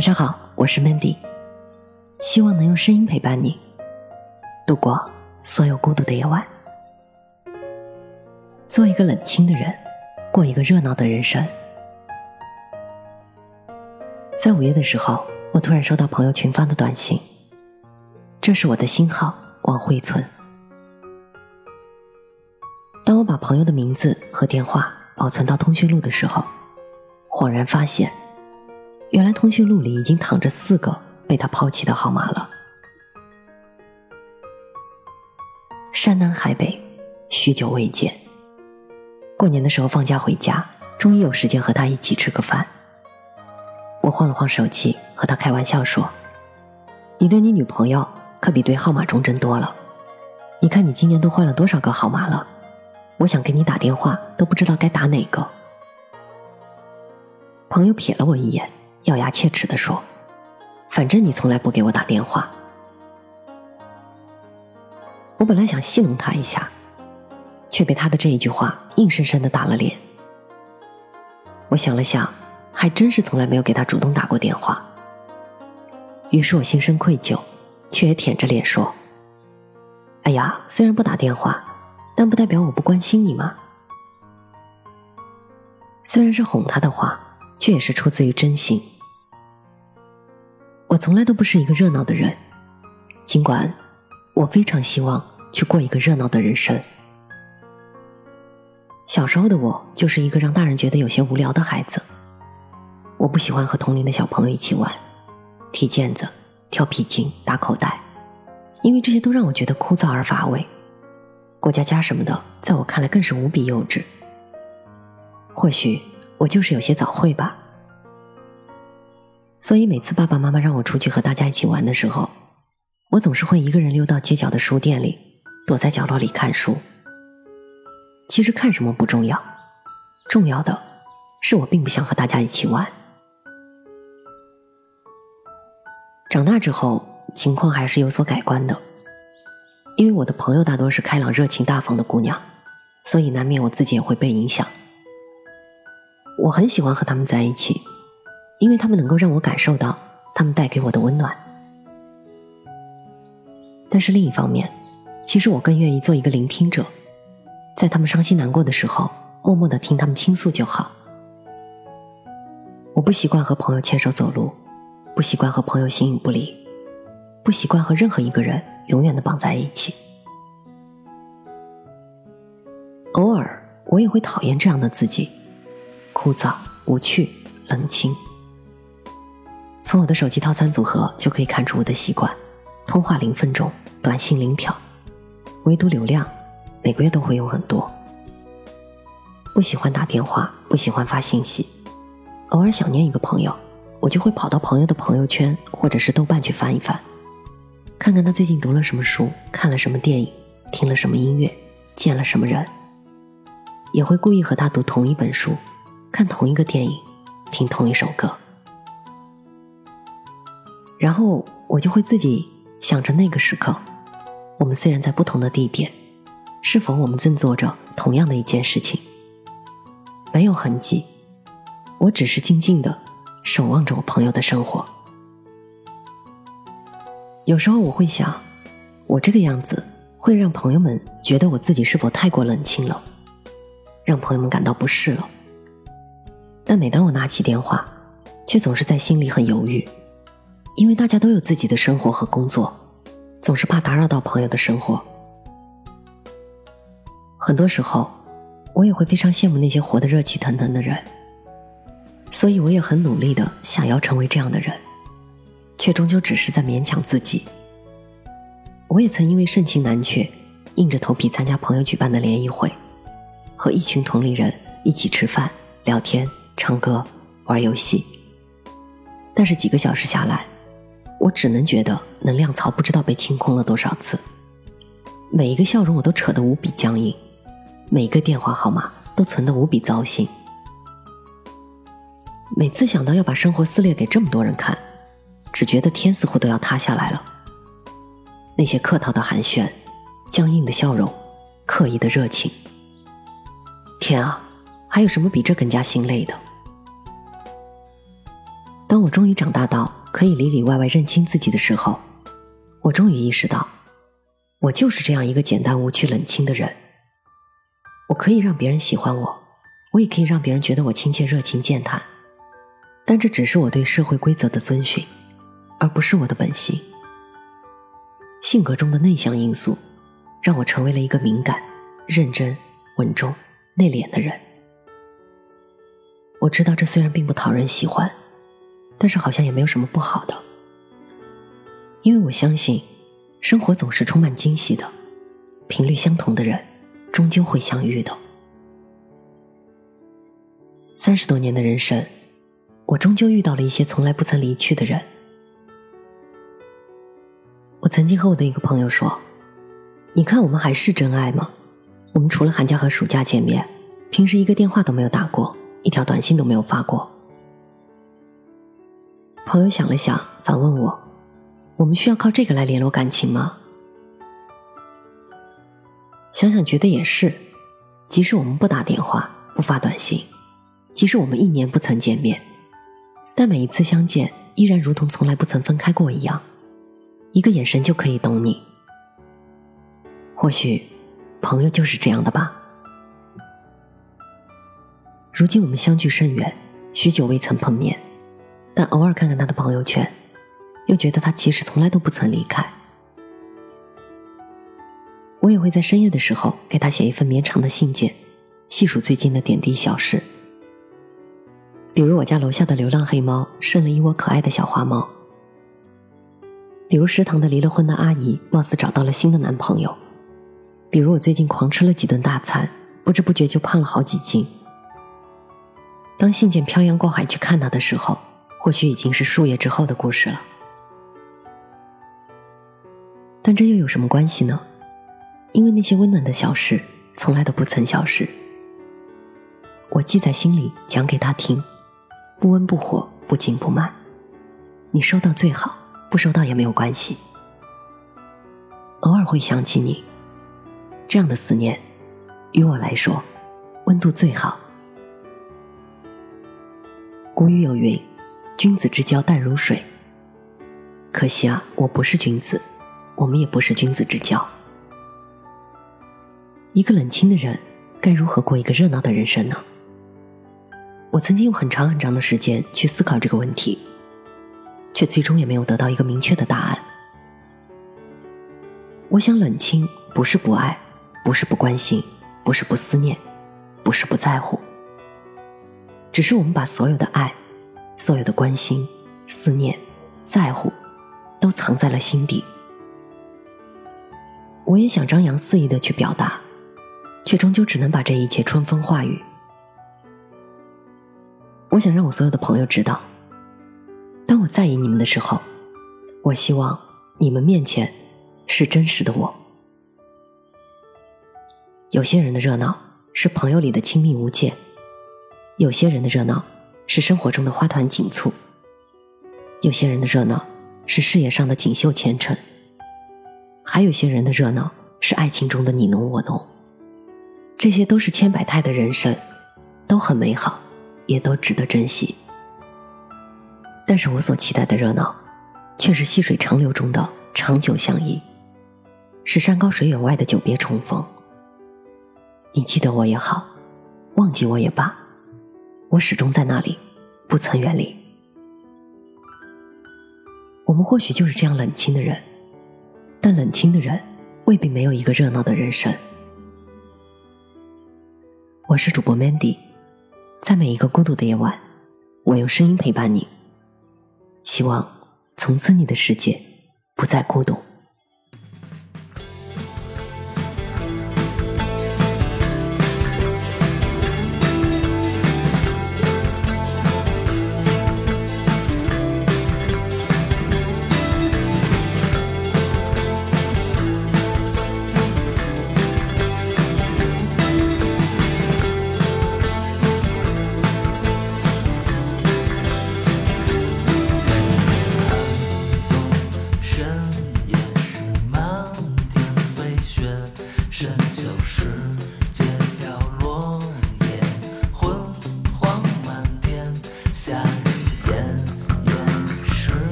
晚上好，我是 Mandy，希望能用声音陪伴你度过所有孤独的夜晚。做一个冷清的人，过一个热闹的人生。在午夜的时候，我突然收到朋友群发的短信，这是我的新号王慧存。当我把朋友的名字和电话保存到通讯录的时候，恍然发现。原来通讯录里已经躺着四个被他抛弃的号码了。山南海北，许久未见。过年的时候放假回家，终于有时间和他一起吃个饭。我晃了晃手机，和他开玩笑说：“你对你女朋友可比对号码忠贞多了。你看你今年都换了多少个号码了？我想给你打电话都不知道该打哪个。”朋友瞥了我一眼。咬牙切齿的说：“反正你从来不给我打电话。”我本来想戏弄他一下，却被他的这一句话硬生生的打了脸。我想了想，还真是从来没有给他主动打过电话。于是我心生愧疚，却也舔着脸说：“哎呀，虽然不打电话，但不代表我不关心你嘛。”虽然是哄他的话。却也是出自于真心。我从来都不是一个热闹的人，尽管我非常希望去过一个热闹的人生。小时候的我就是一个让大人觉得有些无聊的孩子。我不喜欢和同龄的小朋友一起玩，踢毽子、跳皮筋、打口袋，因为这些都让我觉得枯燥而乏味。过家家什么的，在我看来更是无比幼稚。或许。我就是有些早会吧，所以每次爸爸妈妈让我出去和大家一起玩的时候，我总是会一个人溜到街角的书店里，躲在角落里看书。其实看什么不重要，重要的是我并不想和大家一起玩。长大之后，情况还是有所改观的，因为我的朋友大多是开朗、热情、大方的姑娘，所以难免我自己也会被影响。我很喜欢和他们在一起，因为他们能够让我感受到他们带给我的温暖。但是另一方面，其实我更愿意做一个聆听者，在他们伤心难过的时候，默默的听他们倾诉就好。我不习惯和朋友牵手走路，不习惯和朋友形影不离，不习惯和任何一个人永远的绑在一起。偶尔，我也会讨厌这样的自己。枯燥、无趣、冷清。从我的手机套餐组合就可以看出我的习惯：通话零分钟，短信零条，唯独流量每个月都会用很多。不喜欢打电话，不喜欢发信息。偶尔想念一个朋友，我就会跑到朋友的朋友圈或者是豆瓣去翻一翻，看看他最近读了什么书，看了什么电影，听了什么音乐，见了什么人。也会故意和他读同一本书。看同一个电影，听同一首歌，然后我就会自己想着那个时刻，我们虽然在不同的地点，是否我们正做着同样的一件事情？没有痕迹，我只是静静的守望着我朋友的生活。有时候我会想，我这个样子会让朋友们觉得我自己是否太过冷清了，让朋友们感到不适了。但每当我拿起电话，却总是在心里很犹豫，因为大家都有自己的生活和工作，总是怕打扰到朋友的生活。很多时候，我也会非常羡慕那些活得热气腾腾的人，所以我也很努力的想要成为这样的人，却终究只是在勉强自己。我也曾因为盛情难却，硬着头皮参加朋友举办的联谊会，和一群同龄人一起吃饭聊天。唱歌、玩游戏，但是几个小时下来，我只能觉得能量槽不知道被清空了多少次。每一个笑容我都扯得无比僵硬，每一个电话号码都存得无比糟心。每次想到要把生活撕裂给这么多人看，只觉得天似乎都要塌下来了。那些客套的寒暄，僵硬的笑容，刻意的热情，天啊，还有什么比这更加心累的？当我终于长大到可以里里外外认清自己的时候，我终于意识到，我就是这样一个简单无趣、冷清的人。我可以让别人喜欢我，我也可以让别人觉得我亲切、热情、健谈，但这只是我对社会规则的遵循，而不是我的本性。性格中的内向因素，让我成为了一个敏感、认真、稳重、内敛的人。我知道这虽然并不讨人喜欢，但是好像也没有什么不好的，因为我相信，生活总是充满惊喜的，频率相同的人。终究会相遇的。三十多年的人生，我终究遇到了一些从来不曾离去的人。我曾经和我的一个朋友说：“你看，我们还是真爱吗？我们除了寒假和暑假见面，平时一个电话都没有打过，一条短信都没有发过。”朋友想了想，反问我：“我们需要靠这个来联络感情吗？”想想觉得也是，即使我们不打电话、不发短信，即使我们一年不曾见面，但每一次相见依然如同从来不曾分开过一样，一个眼神就可以懂你。或许，朋友就是这样的吧。如今我们相距甚远，许久未曾碰面，但偶尔看看他的朋友圈，又觉得他其实从来都不曾离开。我也会在深夜的时候给他写一份绵长的信件，细数最近的点滴小事。比如我家楼下的流浪黑猫生了一窝可爱的小花猫，比如食堂的离了婚的阿姨貌似找到了新的男朋友，比如我最近狂吃了几顿大餐，不知不觉就胖了好几斤。当信件漂洋过海去看他的时候，或许已经是数月之后的故事了。但这又有什么关系呢？因为那些温暖的小事从来都不曾消失，我记在心里，讲给他听，不温不火，不紧不慢。你收到最好，不收到也没有关系。偶尔会想起你，这样的思念，于我来说，温度最好。古语有云：“君子之交淡如水。”可惜啊，我不是君子，我们也不是君子之交。一个冷清的人，该如何过一个热闹的人生呢？我曾经用很长很长的时间去思考这个问题，却最终也没有得到一个明确的答案。我想，冷清不是不爱，不是不关心，不是不思念，不是不在乎，只是我们把所有的爱、所有的关心、思念、在乎，都藏在了心底。我也想张扬肆意的去表达。却终究只能把这一切春风化雨。我想让我所有的朋友知道，当我在意你们的时候，我希望你们面前是真实的我。有些人的热闹是朋友里的亲密无间，有些人的热闹是生活中的花团锦簇，有些人的热闹是事业上的锦绣前程，还有些人的热闹是爱情中的你侬我侬。这些都是千百态的人生，都很美好，也都值得珍惜。但是我所期待的热闹，却是细水长流中的长久相依，是山高水远外的久别重逢。你记得我也好，忘记我也罢，我始终在那里，不曾远离。我们或许就是这样冷清的人，但冷清的人未必没有一个热闹的人生。我是主播 Mandy，在每一个孤独的夜晚，我用声音陪伴你。希望从此你的世界不再孤独。